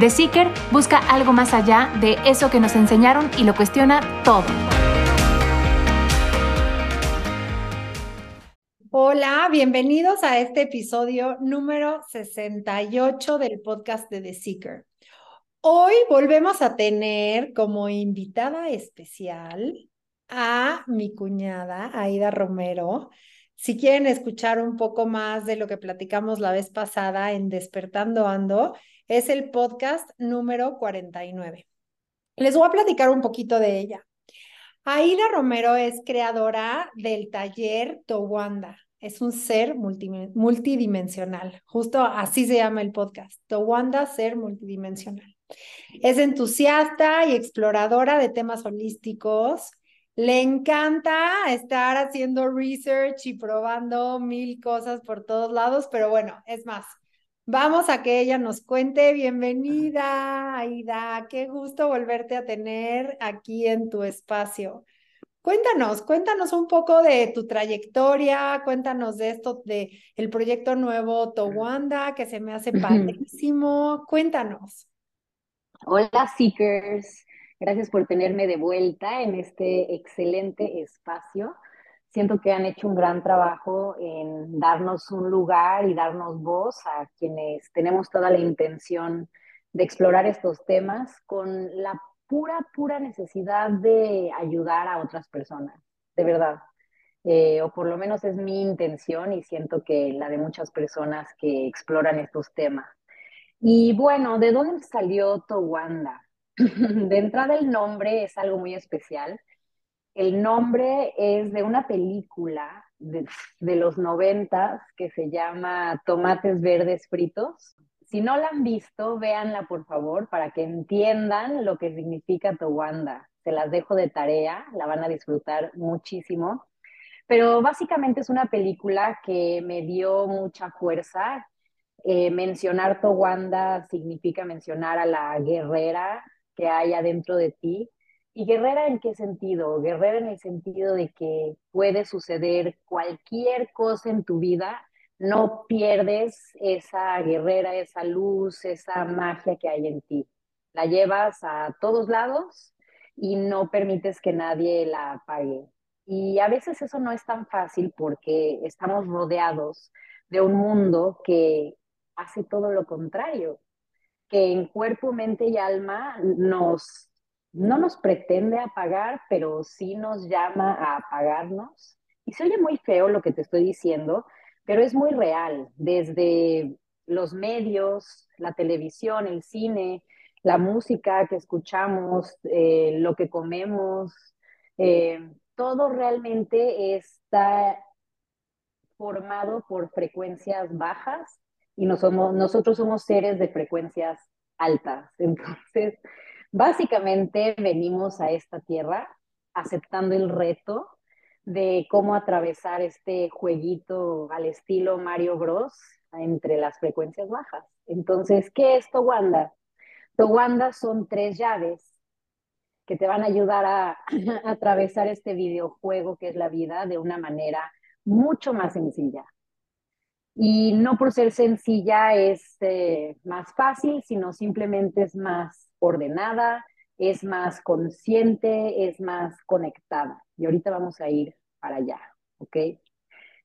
The Seeker busca algo más allá de eso que nos enseñaron y lo cuestiona todo. Hola, bienvenidos a este episodio número 68 del podcast de The Seeker. Hoy volvemos a tener como invitada especial a mi cuñada, Aida Romero. Si quieren escuchar un poco más de lo que platicamos la vez pasada en Despertando Ando, es el podcast número 49. Les voy a platicar un poquito de ella. Aida Romero es creadora del taller Towanda. Es un ser multidimensional. Justo así se llama el podcast. Towanda, ser multidimensional. Es entusiasta y exploradora de temas holísticos. Le encanta estar haciendo research y probando mil cosas por todos lados, pero bueno, es más, Vamos a que ella nos cuente. Bienvenida, Aida. Qué gusto volverte a tener aquí en tu espacio. Cuéntanos, cuéntanos un poco de tu trayectoria, cuéntanos de esto, de el proyecto nuevo Towanda, que se me hace padrísimo. Cuéntanos. Hola, Seekers. Gracias por tenerme de vuelta en este excelente espacio siento que han hecho un gran trabajo en darnos un lugar y darnos voz a quienes tenemos toda la intención de explorar estos temas con la pura, pura necesidad de ayudar a otras personas, de verdad. Eh, o por lo menos es mi intención y siento que la de muchas personas que exploran estos temas. Y bueno, ¿de dónde salió Towanda? de entrada el nombre es algo muy especial el nombre es de una película de, los noventas que se llama Tomates Verdes Fritos. Si no la han visto, véanla por favor para que entiendan lo que significa Towanda. Se las dejo de tarea, la van a disfrutar muchísimo. Pero básicamente es una película que me dio mucha fuerza. Eh, mencionar Towanda significa mencionar a la guerrera que hay adentro de ti, ¿Y guerrera en qué sentido? Guerrera en el sentido de que puede suceder cualquier cosa en tu vida, no pierdes esa guerrera, esa luz, esa magia que hay en ti. La llevas a todos lados y no permites que nadie la apague. Y a veces eso no es tan fácil porque estamos rodeados de un mundo que hace todo lo contrario, que en cuerpo, mente y alma nos no nos pretende apagar, pero sí nos llama a apagarnos. Y se oye muy feo lo que te estoy diciendo, pero es muy real. Desde los medios, la televisión, el cine, la música que escuchamos, eh, lo que comemos, eh, todo realmente está formado por frecuencias bajas y nosotros somos seres de frecuencias altas. Entonces, Básicamente venimos a esta tierra aceptando el reto de cómo atravesar este jueguito al estilo Mario Bros entre las frecuencias bajas. Entonces, ¿qué es Towanda? Towanda son tres llaves que te van a ayudar a, atravesar este videojuego que es la vida de una manera mucho más sencilla. Y no por ser sencilla es eh, más fácil, sino simplemente es más ordenada, es más consciente, es más conectada. Y ahorita vamos a ir para allá, ¿ok?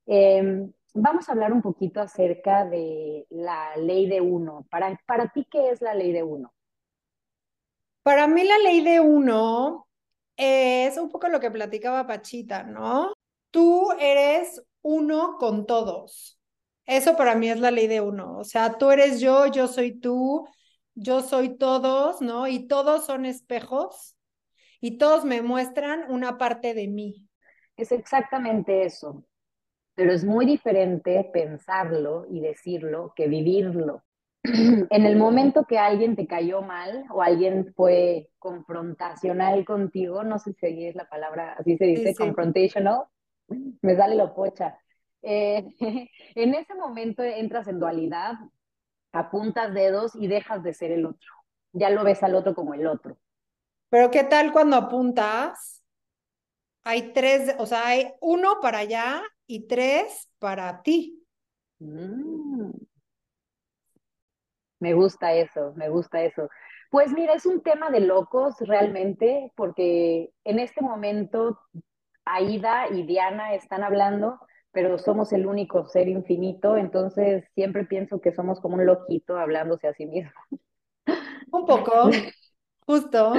Em, vamos a hablar un poquito acerca de la ley de uno. Para, para ti, ¿qué es la ley de uno? Para mí la ley de uno es un poco lo que platicaba Pachita, ¿no? tú eres uno con todos. Eso para mí es la ley de uno. O sea, tú eres yo, yo soy tú, yo soy todos, ¿no? Y todos son espejos y todos me muestran una parte de mí. Es exactamente eso, pero es muy diferente pensarlo y decirlo que vivirlo. En el momento que alguien te cayó mal o alguien fue confrontacional contigo, no sé si es la palabra, así se dice, confrontational, me sale lo pocha. Eh, en ese momento entras en dualidad, apuntas dedos y dejas de ser el otro. Ya lo ves al otro como el otro. Pero ¿qué tal cuando apuntas? Hay tres, o sea, hay uno para allá y tres para ti. Mm. Me gusta eso, me gusta eso. Pues mira, es un tema de locos realmente, porque en este momento Aida y Diana están hablando, pero somos el único ser infinito, entonces siempre pienso que somos como un loquito hablándose a sí mismo. Un poco, justo.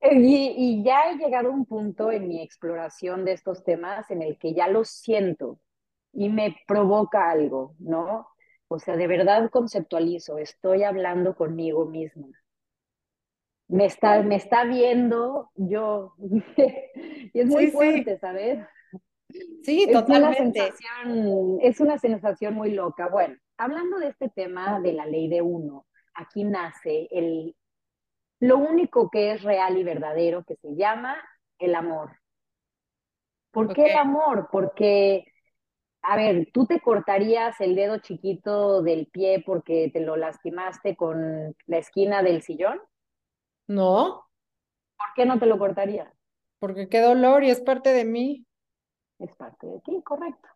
Y, ya he llegado a un punto en mi exploración de estos temas en el que ya lo siento y me provoca algo, ¿no? O sea, de verdad conceptualizo, estoy hablando conmigo misma. Me está, me está viendo yo. y es muy fuerte, ¿sabes? Sí, totalmente. Es una, sensación, es una sensación muy loca. Bueno, hablando de este tema de la ley de uno, aquí nace el, lo único que es real y verdadero que se llama el amor. ¿Por qué el amor? Porque, a ver, tú te cortarías el dedo chiquito del pie porque te lo lastimaste con la esquina del sillón. No. ¿Por qué no te lo cortarías? Porque qué dolor y es parte de mí. Es parte de ti, correcto.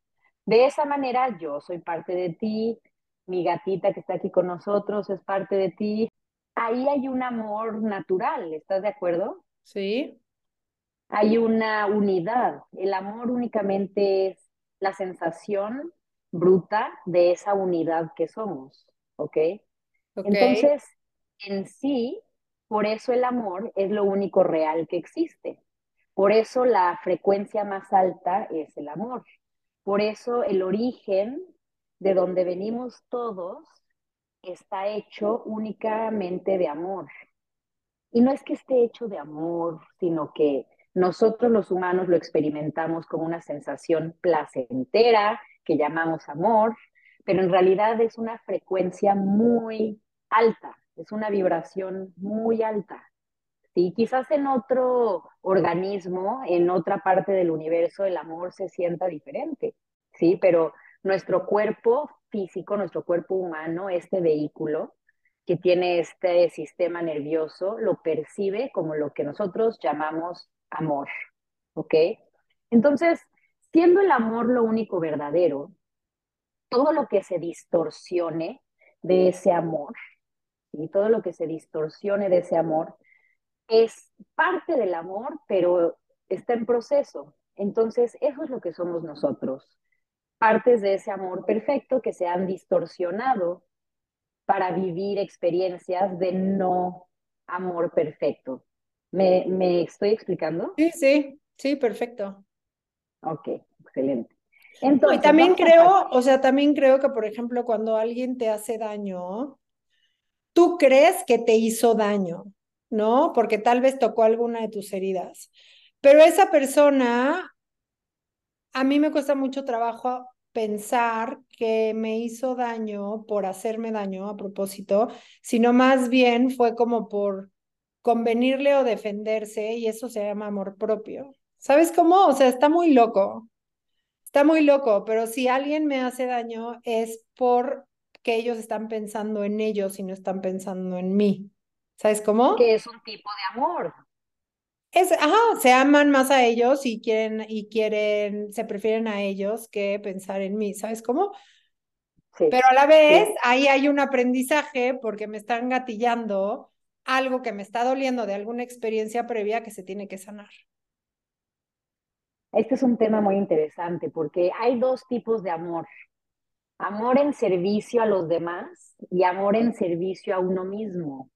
De esa manera yo soy parte de ti, mi gatita que está aquí con nosotros es parte de ti, ahí hay un amor natural, ¿estás de acuerdo? Sí. Hay una unidad. El amor únicamente es la sensación bruta de esa unidad que somos, ¿ok? Entonces, en sí, por eso el amor es lo único real que existe. Por eso la frecuencia más alta es el amor. Por eso el origen de donde venimos todos está hecho únicamente de amor. Y no es que esté hecho de amor, sino que nosotros los humanos lo experimentamos como una sensación placentera que llamamos amor, pero en realidad es una frecuencia muy alta, es una vibración muy alta. Sí, quizás en otro organismo, en otra parte del universo, el amor se sienta diferente, sí, pero nuestro cuerpo físico, nuestro cuerpo humano, este vehículo que tiene este sistema nervioso, lo percibe como lo que nosotros llamamos amor, ¿ok? Entonces, siendo el amor lo único verdadero, todo lo que se distorsione de ese amor, y todo lo que se distorsione de ese amor, es parte del amor, pero está en proceso. Entonces, eso es lo que somos nosotros partes de ese amor perfecto que se han distorsionado para vivir experiencias de no amor perfecto. ¿Me, me estoy explicando? Sí, sí, sí, perfecto. Ok, excelente. Entonces, y también creo, o sea, también creo que, por ejemplo, cuando alguien te hace daño, tú crees que te hizo daño, ¿no? Porque tal vez tocó alguna de tus heridas. Pero esa persona a mí me cuesta mucho trabajo pensar que me hizo daño por hacerme daño a propósito, sino más bien fue como por convenirle o defenderse y eso se llama amor propio. ¿Sabes cómo? O sea, está muy loco. Está muy loco, pero si alguien me hace daño es porque ellos están pensando en ellos y no están pensando en mí. ¿Sabes cómo? Que es un tipo de amor. Es, ajá, se aman más a ellos y quieren, y quieren, se prefieren a ellos que pensar en mí, ¿sabes cómo? Pero a la vez, ahí hay un aprendizaje porque me están gatillando algo que me está doliendo de alguna experiencia previa que se tiene que sanar. Este es un tema muy interesante porque hay dos tipos de amor. Amor en servicio a los demás y amor en servicio a uno mismo.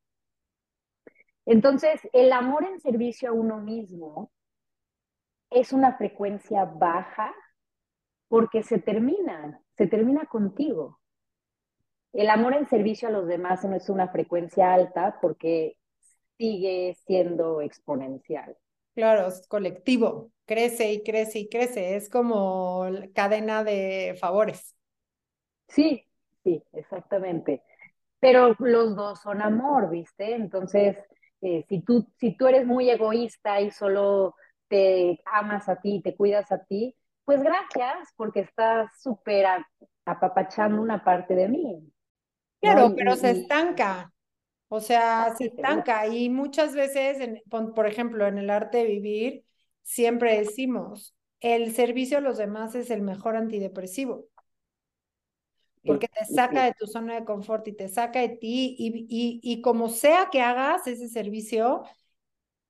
Entonces, el amor en servicio a uno mismo es una frecuencia baja porque se termina, se termina contigo. El amor en servicio a los demás no es una frecuencia alta porque sigue siendo exponencial. Claro, es colectivo, crece y crece y crece, es como cadena de favores. Sí, sí, exactamente. Pero los dos son amor, ¿viste? Entonces, eh, si, tú, si tú eres muy egoísta y solo te amas a ti, te cuidas a ti, pues gracias, porque estás súper apapachando una parte de mí. Claro, pero se estanca. O sea, se estanca y muchas veces, por ejemplo, en el arte de vivir, siempre decimos, el servicio a los demás es el mejor antidepresivo, porque te saca de tu zona de confort y te saca de ti y, y, y como sea que hagas ese servicio,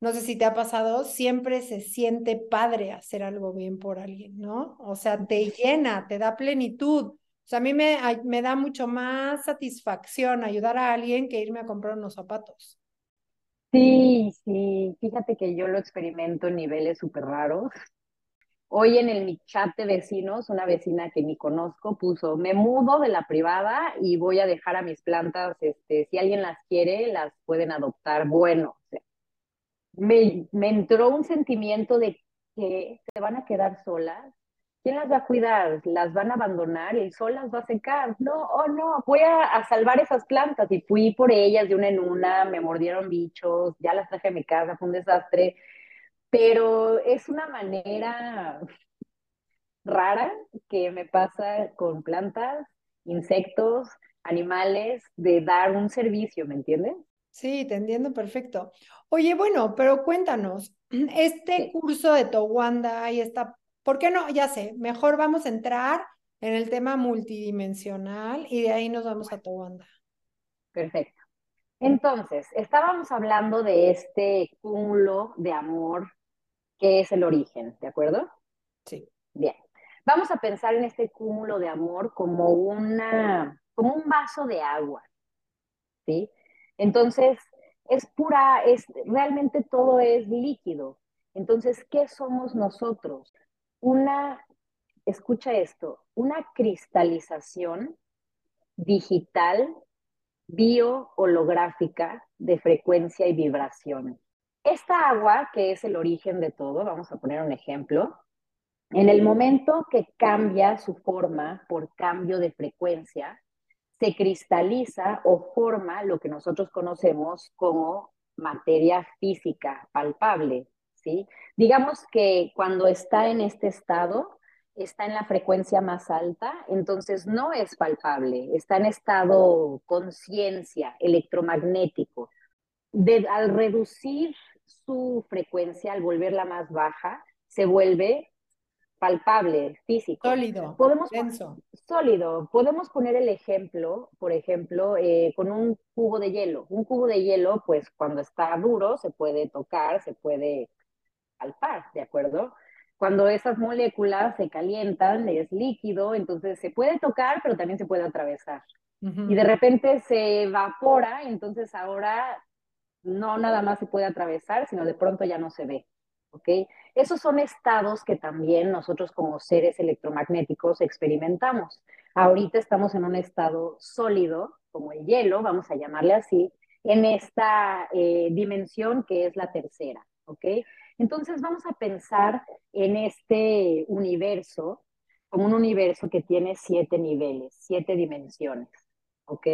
no sé si te ha pasado, siempre se siente padre hacer algo bien por alguien, ¿no? O sea, te llena, te da plenitud. O sea, a mí me, me da mucho más satisfacción ayudar a alguien que irme a comprar unos zapatos. Sí, sí, fíjate que yo lo experimento en niveles súper raros. Hoy en el chat de vecinos, una vecina que ni conozco puso, me mudo de la privada y voy a dejar a mis plantas, este, si alguien las quiere, las pueden adoptar. Bueno, me, me entró un sentimiento de que se van a quedar solas ¿quién las va a cuidar? ¿Las van a abandonar el sol las va a secar? No, oh no, voy a, salvar esas plantas y fui por ellas de una en una, me mordieron bichos, ya las traje a mi casa, fue un desastre, pero es una manera rara que me pasa con plantas, insectos, animales, de dar un servicio, ¿me entiendes? Sí, te entiendo perfecto. Oye, bueno, pero cuéntanos, este curso de Towanda y esta ¿Por qué no? Ya sé, mejor vamos a entrar en el tema multidimensional y de ahí nos vamos a Towanda. Perfecto. Entonces, estábamos hablando de este cúmulo de amor que es el origen, ¿de acuerdo? Sí. Bien. Vamos a pensar en este cúmulo de amor como una, como un vaso de agua, ¿sí? Entonces, es pura, es, realmente todo es líquido. Entonces, ¿qué somos nosotros? una, escucha esto, una cristalización digital bio-holográfica de frecuencia y vibración. Esta agua, que es el origen de todo, vamos a poner un ejemplo, en el momento que cambia su forma por cambio de frecuencia, se cristaliza o forma lo que nosotros conocemos como materia física palpable, ¿sí? Digamos que cuando está en este estado, está en la frecuencia más alta, entonces no es palpable, está en estado conciencia, electromagnético. al reducir su frecuencia, al volverla más baja, se vuelve palpable, físico. Sólido, Podemos, Sólido. Podemos poner el ejemplo, por ejemplo, eh, con un cubo de hielo. Un cubo de hielo, pues cuando está duro, se puede tocar, se puede al par, ¿de acuerdo? Cuando esas moléculas se calientan, es líquido, entonces se puede tocar, pero también se puede atravesar. Y de repente se evapora, entonces ahora no nada más se puede atravesar, sino de pronto ya no se ve. ¿Ok? Esos son estados que también nosotros como seres electromagnéticos experimentamos. Ahorita estamos en un estado sólido, como el hielo, vamos a llamarle así, en esta eh, dimensión que es la tercera. ¿Ok? Entonces vamos a pensar en este universo como un universo que tiene siete niveles, siete dimensiones, ¿ok?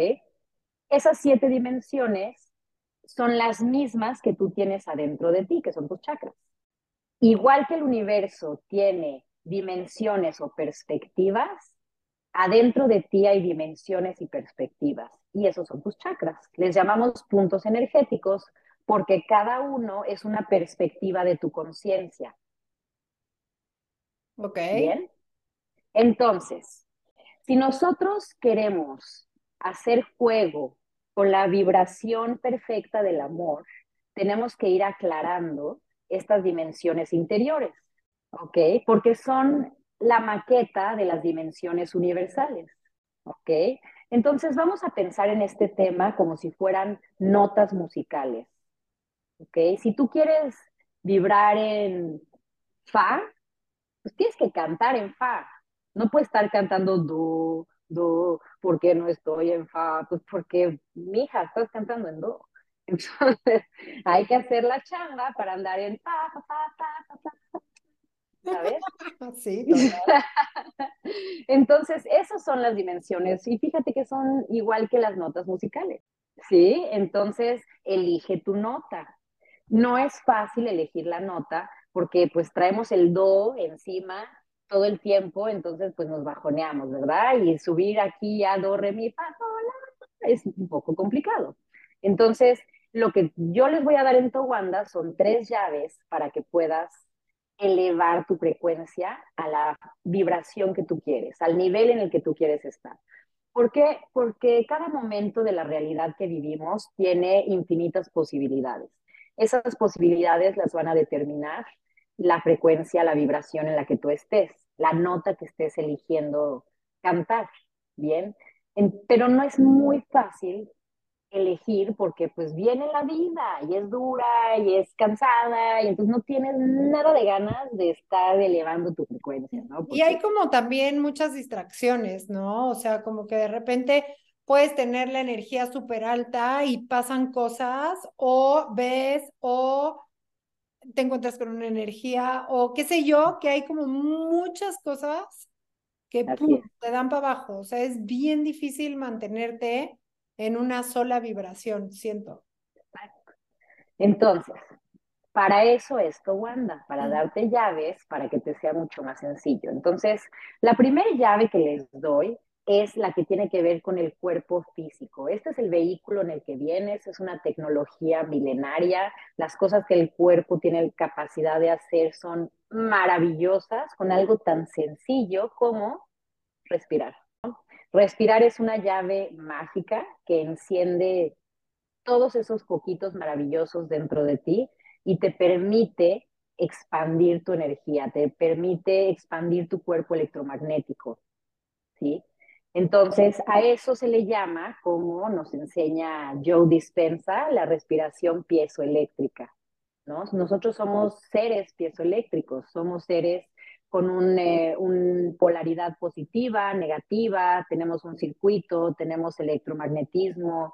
Esas siete dimensiones son las mismas que tú tienes adentro de ti, que son tus chakras. Igual que el universo tiene dimensiones o perspectivas, adentro de ti hay dimensiones y perspectivas, y esos son tus chakras. Les llamamos puntos energéticos porque cada uno es una perspectiva de tu conciencia. Ok. Bien. Entonces, si nosotros queremos hacer juego con la vibración perfecta del amor, tenemos que ir aclarando estas dimensiones interiores, ¿ok? Porque son la maqueta de las dimensiones universales, ¿ok? Entonces vamos a pensar en este tema como si fueran notas musicales. Si tú quieres vibrar en fa, pues tienes que cantar en fa. No puedes estar cantando do, do, porque no estoy en fa, pues porque, mija, estás cantando en do. Entonces, hay que hacer la chamba para andar en fa, fa, fa, fa, fa, ¿sabes? Sí, Entonces, esas son las dimensiones y fíjate que son igual que las notas musicales, ¿sí? Entonces, elige tu nota. No es fácil elegir la nota porque pues traemos el do encima todo el tiempo, entonces pues nos bajoneamos, ¿verdad? Y subir aquí a do, re, mi, fa, es un poco complicado. Entonces, lo que yo les voy a dar en Towanda son tres llaves para que puedas elevar tu frecuencia a la vibración que tú quieres, al nivel en el que tú quieres estar. ¿Por qué? Porque cada momento de la realidad que vivimos tiene infinitas posibilidades. Esas posibilidades las van a determinar la frecuencia, la vibración en la que tú estés, la nota que estés eligiendo cantar, ¿bien? pero no es muy fácil elegir porque pues viene la vida y es dura y es cansada y entonces no tienes nada de ganas de estar elevando tu frecuencia, ¿no? Y hay como también muchas distracciones, ¿no? O sea, como que de repente puedes tener la energía súper alta y pasan cosas o ves o te encuentras con una energía o qué sé yo, que hay como muchas cosas que te dan para abajo. O sea, es bien difícil mantenerte en una sola vibración, siento. Entonces, para eso esto, Wanda, para darte llaves para que te sea mucho más sencillo. Entonces, la primera llave que les doy es la que tiene que ver con el cuerpo físico. Este es el vehículo en el que vienes, es una tecnología milenaria. Las cosas que el cuerpo tiene capacidad de hacer son maravillosas con algo tan sencillo como respirar. Respirar es una llave mágica que enciende todos esos poquitos maravillosos dentro de ti y te permite expandir tu energía, te permite expandir tu cuerpo electromagnético, ¿sí? Entonces, a eso se le llama, como nos enseña Joe Dispensa, la respiración piezoeléctrica, ¿no? Nosotros somos seres piezoeléctricos, somos seres con una eh, polaridad positiva, negativa, tenemos un circuito, tenemos electromagnetismo,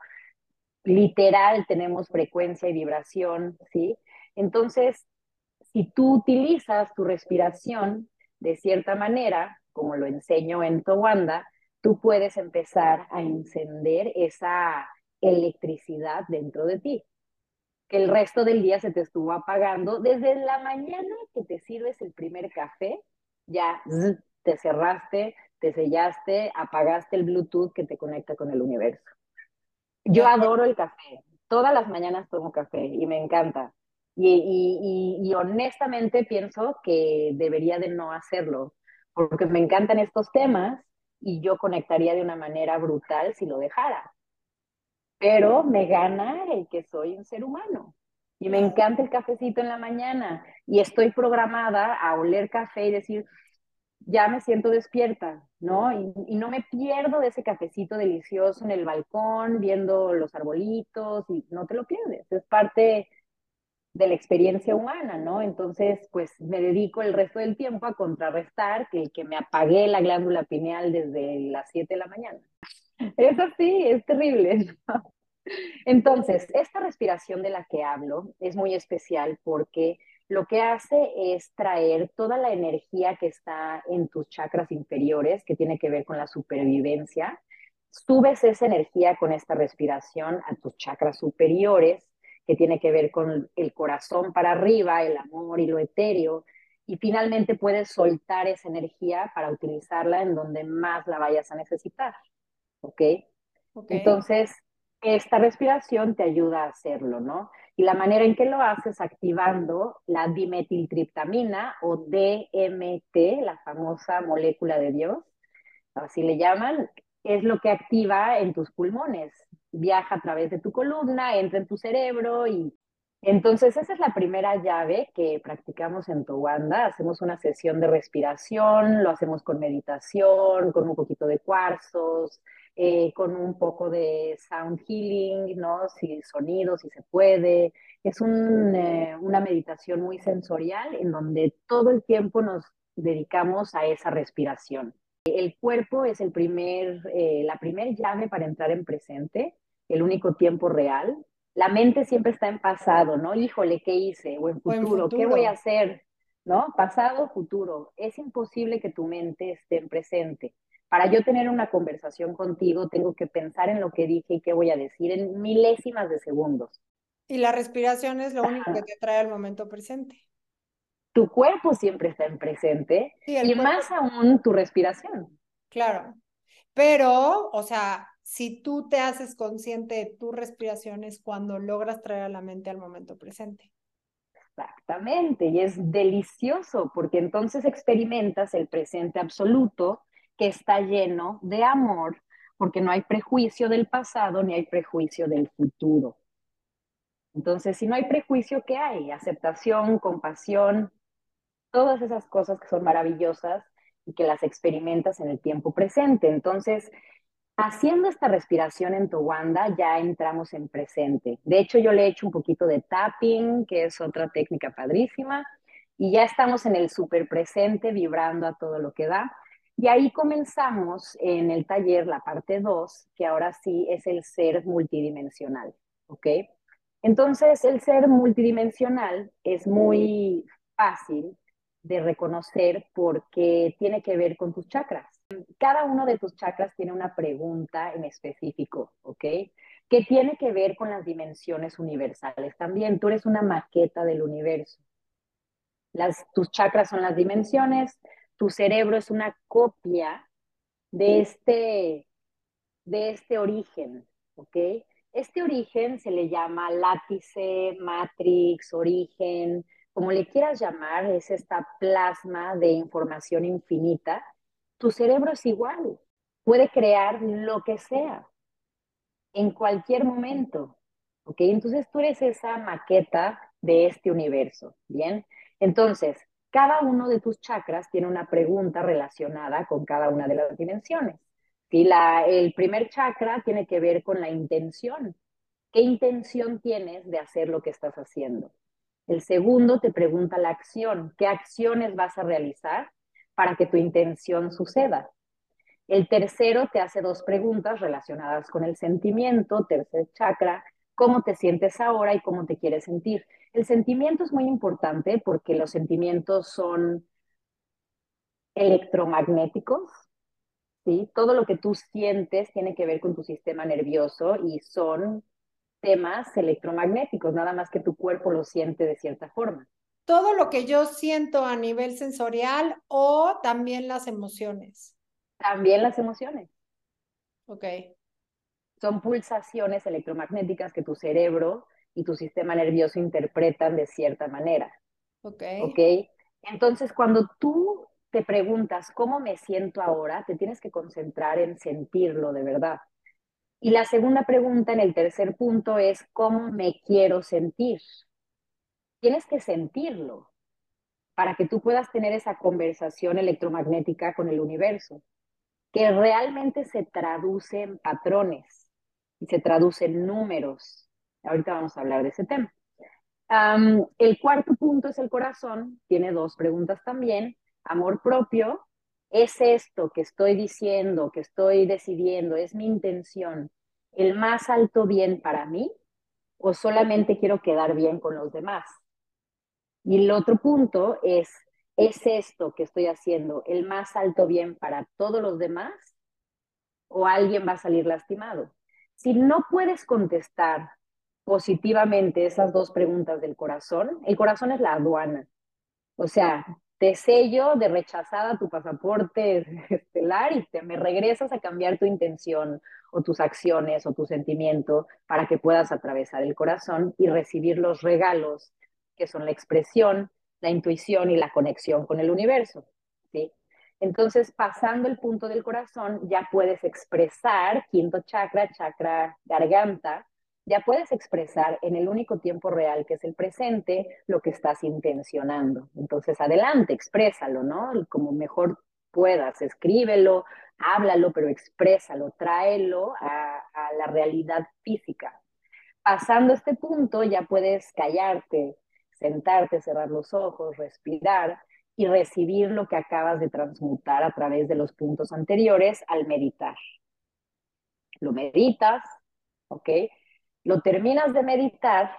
literal tenemos frecuencia y vibración, ¿sí? Entonces, si tú utilizas tu respiración de cierta manera, como lo enseño en Towanda, tú puedes empezar a encender esa electricidad dentro de ti que el resto del día se te estuvo apagando. Desde la mañana que te sirves el primer café, ya te cerraste, te sellaste, apagaste el Bluetooth que te conecta con el universo. Yo adoro el café. Todas las mañanas tomo café y me encanta. Y, y, honestamente pienso que debería de no hacerlo, porque me encantan estos temas y yo conectaría de una manera brutal si lo dejara pero me gana el que soy un ser humano. Y me encanta el cafecito en la mañana y estoy programada a oler café y decir, ya me siento despierta, ¿no? Y, no me pierdo de ese cafecito delicioso en el balcón, viendo los arbolitos y no te lo pierdes, es parte de la experiencia humana, ¿no? Entonces, pues me dedico el resto del tiempo a contrarrestar que, que me apagué la glándula pineal desde las 7 de la mañana. Es así, es terrible. Entonces, esta respiración de la que hablo es muy especial porque lo que hace es traer toda la energía que está en tus chakras inferiores, que tiene que ver con la supervivencia. Subes esa energía con esta respiración a tus chakras superiores, que tiene que ver con el corazón para arriba, el amor y lo etéreo. Y finalmente puedes soltar esa energía para utilizarla en donde más la vayas a necesitar. ¿ok? Entonces, esta respiración te ayuda a hacerlo, ¿no? Y la manera en que lo haces activando la dimetiltriptamina o DMT, la famosa molécula de Dios, así le llaman, es lo que activa en tus pulmones. Viaja a través de tu columna, entra en tu cerebro y entonces esa es la primera llave que practicamos en Towanda. Hacemos una sesión de respiración, lo hacemos con meditación, con un poquito de cuarzos, eh, con un poco de sound healing, ¿no? Si sonido, si se puede. Es eh, una meditación muy sensorial en donde todo el tiempo nos dedicamos a esa respiración. El cuerpo es el primer, eh, la primer llave para entrar en presente, el único tiempo real. La mente siempre está en pasado, ¿no? Híjole, ¿qué hice? O en futuro, O en futuro. ¿qué voy a hacer? ¿No? Pasado, futuro. Es imposible que tu mente esté en presente. Para yo tener una conversación contigo, tengo que pensar en lo que dije y qué voy a decir en milésimas de segundos. Y la respiración es lo único que te trae al momento presente. Tu cuerpo siempre está en presente Sí, y cuerpo- más aún tu respiración. Claro. Pero, o sea, si tú te haces consciente de tu respiración es cuando logras traer a la mente al momento presente. Exactamente, y es delicioso porque entonces experimentas el presente absoluto que está lleno de amor, porque no hay prejuicio del pasado ni hay prejuicio del futuro. Entonces, si no hay prejuicio, ¿qué hay? Aceptación, compasión, todas esas cosas que son maravillosas y que las experimentas en el tiempo presente. Entonces, haciendo esta respiración en tu wanda, ya entramos en presente. De hecho, yo le he hecho un poquito de tapping, que es otra técnica padrísima, y ya estamos en el super presente, vibrando a todo lo que da. Y ahí comenzamos en el taller, la parte 2, que ahora sí es el ser multidimensional, ¿ok? Entonces, el ser multidimensional es muy fácil de reconocer porque tiene que ver con tus chakras. Cada uno de tus chakras tiene una pregunta en específico, ¿ok? Que tiene que ver con las dimensiones universales también. Tú eres una maqueta del universo. Las, tus chakras son las dimensiones, tu cerebro es una copia de este, de este origen, ¿ok? Este origen se le llama látice, matrix, origen, como le quieras llamar, es esta plasma de información infinita. Tu cerebro es igual, puede crear lo que sea en cualquier momento, ¿ok? Entonces tú eres esa maqueta de este universo, ¿bien? Entonces, cada uno de tus chakras tiene una pregunta relacionada con cada una de las dimensiones. ¿sí? La, el primer chakra tiene que ver con la intención. ¿Qué intención tienes de hacer lo que estás haciendo? El segundo te pregunta la acción. ¿Qué acciones vas a realizar para que tu intención suceda? El tercero te hace dos preguntas relacionadas con el sentimiento, tercer chakra, cómo te sientes ahora y cómo te quieres sentir. El sentimiento es muy importante porque los sentimientos son electromagnéticos, ¿sí? Todo lo que tú sientes tiene que ver con tu sistema nervioso y son temas electromagnéticos, nada más que tu cuerpo lo siente de cierta forma. Todo lo que yo siento a nivel sensorial o también las emociones. También las emociones. Ok. Son pulsaciones electromagnéticas que tu cerebro y tu sistema nervioso interpretan de cierta manera. Ok. ¿Ok? Entonces, cuando tú te preguntas cómo me siento ahora, te tienes que concentrar en sentirlo de verdad. Y la segunda pregunta en el tercer punto es cómo me quiero sentir. Tienes que sentirlo para que tú puedas tener esa conversación electromagnética con el universo, que realmente se traduce en patrones y se traduce en números. Ahorita vamos a hablar de ese tema. El cuarto punto es el corazón, tiene dos preguntas también. Amor propio, ¿es esto que estoy diciendo, que estoy decidiendo, es mi intención, el más alto bien para mí o solamente quiero quedar bien con los demás? Y el otro punto es, ¿es esto que estoy haciendo el más alto bien para todos los demás o alguien va a salir lastimado? Si no puedes contestar positivamente esas dos preguntas del corazón, el corazón es la aduana. O sea, te sello de rechazada tu pasaporte estelar y te me regresas a cambiar tu intención o tus acciones o tu sentimiento para que puedas atravesar el corazón y recibir los regalos que son la expresión, la intuición y la conexión con el universo. ¿sí? Entonces, pasando el punto del corazón, ya puedes expresar, quinto chakra, chakra garganta, ya puedes expresar en el único tiempo real que es el presente lo que estás intencionando. Entonces, adelante, exprésalo, ¿no? Como mejor puedas, escríbelo, háblalo, pero exprésalo, tráelo a, a la realidad física. Pasando este punto ya puedes callarte, sentarte, cerrar los ojos, respirar y recibir lo que acabas de transmutar a través de los puntos anteriores al meditar. Lo meditas, ¿ok? Lo terminas de meditar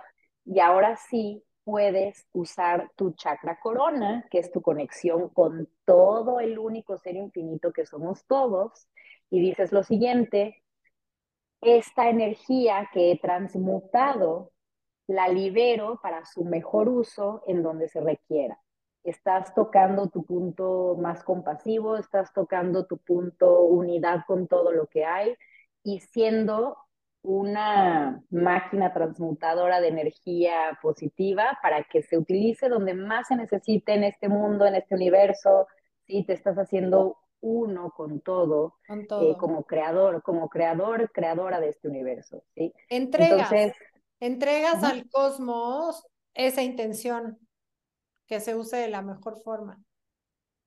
y ahora sí puedes usar tu chakra corona, que es tu conexión con todo el único ser infinito que somos todos, y dices lo siguiente, esta energía que he transmutado la libero para su mejor uso en donde se requiera. Estás tocando tu punto más compasivo, estás tocando tu punto unidad con todo lo que hay y siendo una máquina transmutadora de energía positiva para que se utilice donde más se necesite en este mundo, en este universo. Sí, te estás haciendo uno con todo, eh, como creador, como creador, creadora de este universo. ¿sí? Entregas, entregas al cosmos esa intención que se use de la mejor forma.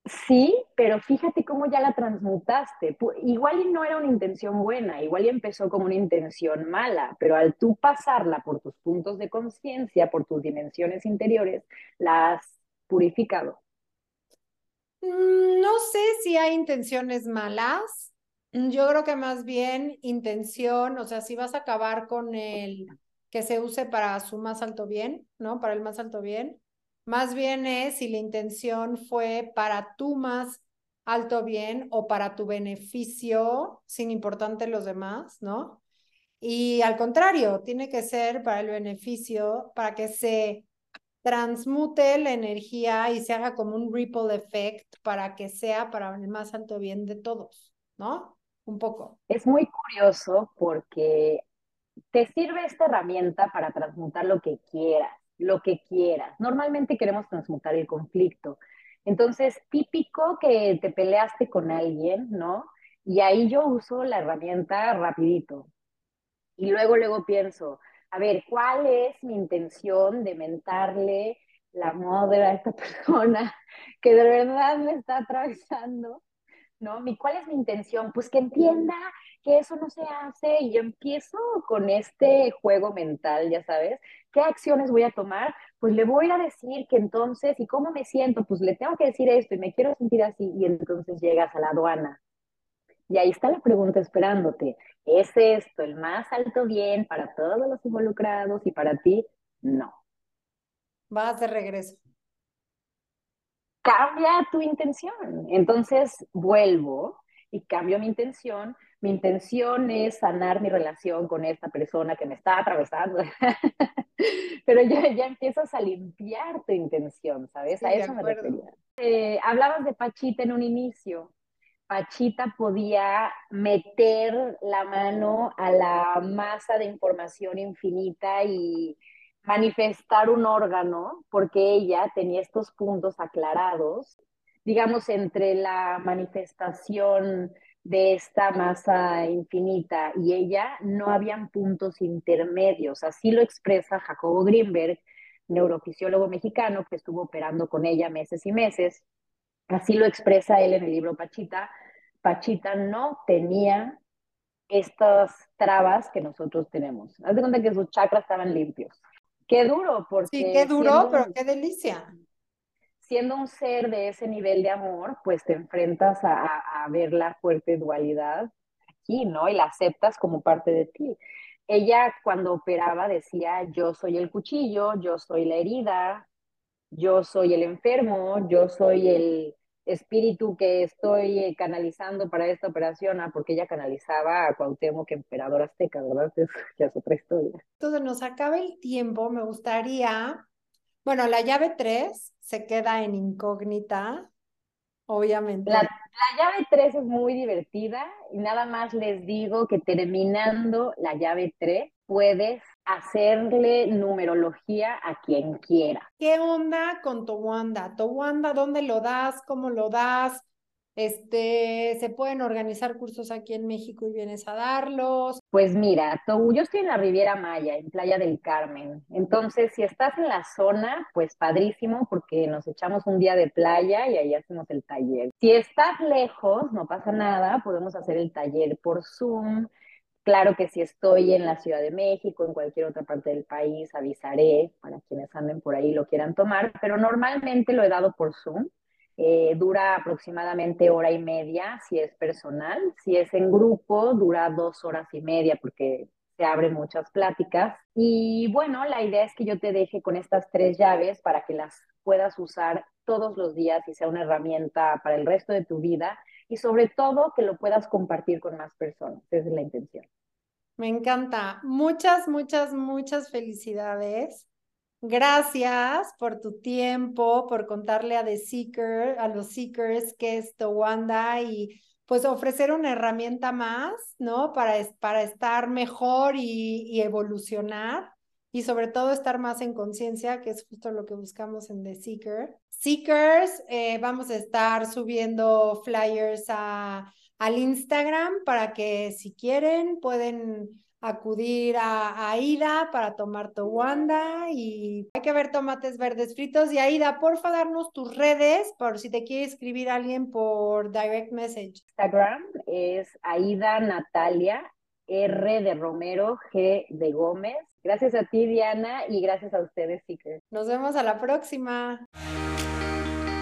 Sí, pero fíjate cómo ya la transmutaste. Igual y no era una intención buena, igual y empezó como una intención mala, pero al tú pasarla por tus puntos de conciencia, por tus dimensiones interiores, la has purificado. Mm, no sé si hay intenciones malas. Yo creo que más bien intención, o sea, si vas a acabar con el que se use para su más alto bien, ¿no? Para el más alto bien, más bien es si la intención fue para tu más alto bien o para tu beneficio, sin importarte los demás, ¿no? Y al contrario, tiene que ser para el beneficio, para que se transmute la energía y se haga como un ripple effect para que sea para el más alto bien de todos, ¿no? Un poco. Es muy curioso porque te sirve esta herramienta para transmutar lo que quieras lo que quieras. Normalmente queremos transmutar el conflicto. Entonces, típico que te peleaste con alguien, ¿no? Y ahí yo uso la herramienta rapidito. Y luego, luego pienso, a ver, ¿cuál es mi intención de mentarle la madre a esta persona que de verdad me está atravesando? ¿No? ¿Cuál es mi intención? Pues que entienda que eso no se hace y yo empiezo con este juego mental, ya sabes, ¿qué acciones voy a tomar? Pues le voy a decir que entonces, ¿y cómo me siento? Pues le tengo que decir esto y me quiero sentir así y entonces llegas a la aduana. Y ahí está la pregunta esperándote. ¿Es esto el más alto bien para todos los involucrados y para ti? No. Vas de regreso. Cambia tu intención. Entonces vuelvo y cambio mi intención mi intención es sanar mi relación con esta persona que me está atravesando. Pero ya, ya empiezas a limpiar tu intención, ¿sabes? a eso me refería. Eh, hablabas de Pachita en un inicio. Pachita podía meter la mano a la masa de información infinita y manifestar un órgano, porque ella tenía estos puntos aclarados, digamos, entre la manifestación de esta masa infinita y ella no habían puntos intermedios. Así lo expresa Jacobo Greenberg, neurofisiólogo mexicano que estuvo operando con ella meses y meses. Así lo expresa él en el libro Pachita. Pachita no tenía estas trabas que nosotros tenemos. Haz de cuenta que sus chakras estaban limpios. Qué duro, porque... Sí, qué duro, pero qué delicia siendo un ser de ese nivel de amor, pues te enfrentas a, ver la fuerte dualidad aquí, ¿no? Y la aceptas como parte de ti. Ella cuando operaba decía, yo soy el cuchillo, yo soy la herida, yo soy el enfermo, yo soy el espíritu que estoy eh, canalizando para esta operación, ah, porque ella canalizaba a Cuauhtémoc, emperador azteca, ¿verdad? Es, ya es otra historia. Entonces nos acaba el tiempo, me gustaría bueno, la llave 3 se queda en incógnita, obviamente. La, llave 3 es muy divertida y nada más les digo que terminando la llave 3 puedes hacerle numerología a quien quiera. ¿Qué onda con Towanda? Towanda, ¿dónde lo das? ¿Cómo lo das? Este, ¿se pueden organizar cursos aquí en México y vienes a darlos? Pues mira, yo estoy en la Riviera Maya, en Playa del Carmen. Entonces, si estás en la zona, pues padrísimo, porque nos echamos un día de playa y ahí hacemos el taller. Si estás lejos, no pasa nada, podemos hacer el taller por Zoom. Claro que si estoy en la Ciudad de México, en cualquier otra parte del país, avisaré para quienes anden por ahí y lo quieran tomar, pero normalmente lo he dado por Zoom eh, dura aproximadamente hora y media si es personal. Si es en grupo, dura dos horas y media porque se abren muchas pláticas. Y bueno, la idea es que yo te deje con estas tres llaves para que las puedas usar todos los días y sea una herramienta para el resto de tu vida y sobre todo que lo puedas compartir con más personas. Esa es la intención. Me encanta. Muchas, muchas, muchas felicidades. Gracias por tu tiempo, por contarle a The Seeker, a los Seekers qué es Towanda y pues ofrecer una herramienta más, ¿no? Para, para estar mejor y, evolucionar y sobre todo estar más en conciencia, que es justo lo que buscamos en The Seeker. Seekers, eh, vamos a estar subiendo flyers a, al Instagram para que si quieren pueden acudir a, Aida para tomar Towanda y hay que ver tomates verdes fritos. Y Aida, porfa, darnos tus redes por si te quiere escribir alguien por direct message. Instagram es Aida Natalia, R de Romero, G de Gómez. Gracias a ti, Diana, y gracias a ustedes, Seekers. Nos vemos a la próxima.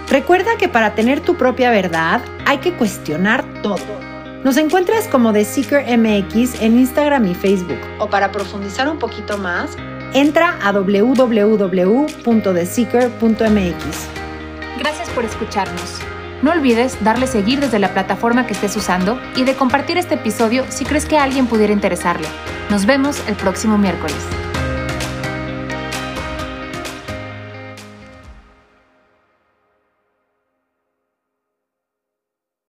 Recuerda que para tener tu propia verdad hay que cuestionar todo nos encuentras como The Seeker MX en Instagram y Facebook. O para profundizar un poquito más, entra a www.theseeker.mx. Gracias por escucharnos. No olvides darle seguir desde la plataforma que estés usando y de compartir este episodio si crees que a alguien pudiera interesarle. Nos vemos el próximo miércoles.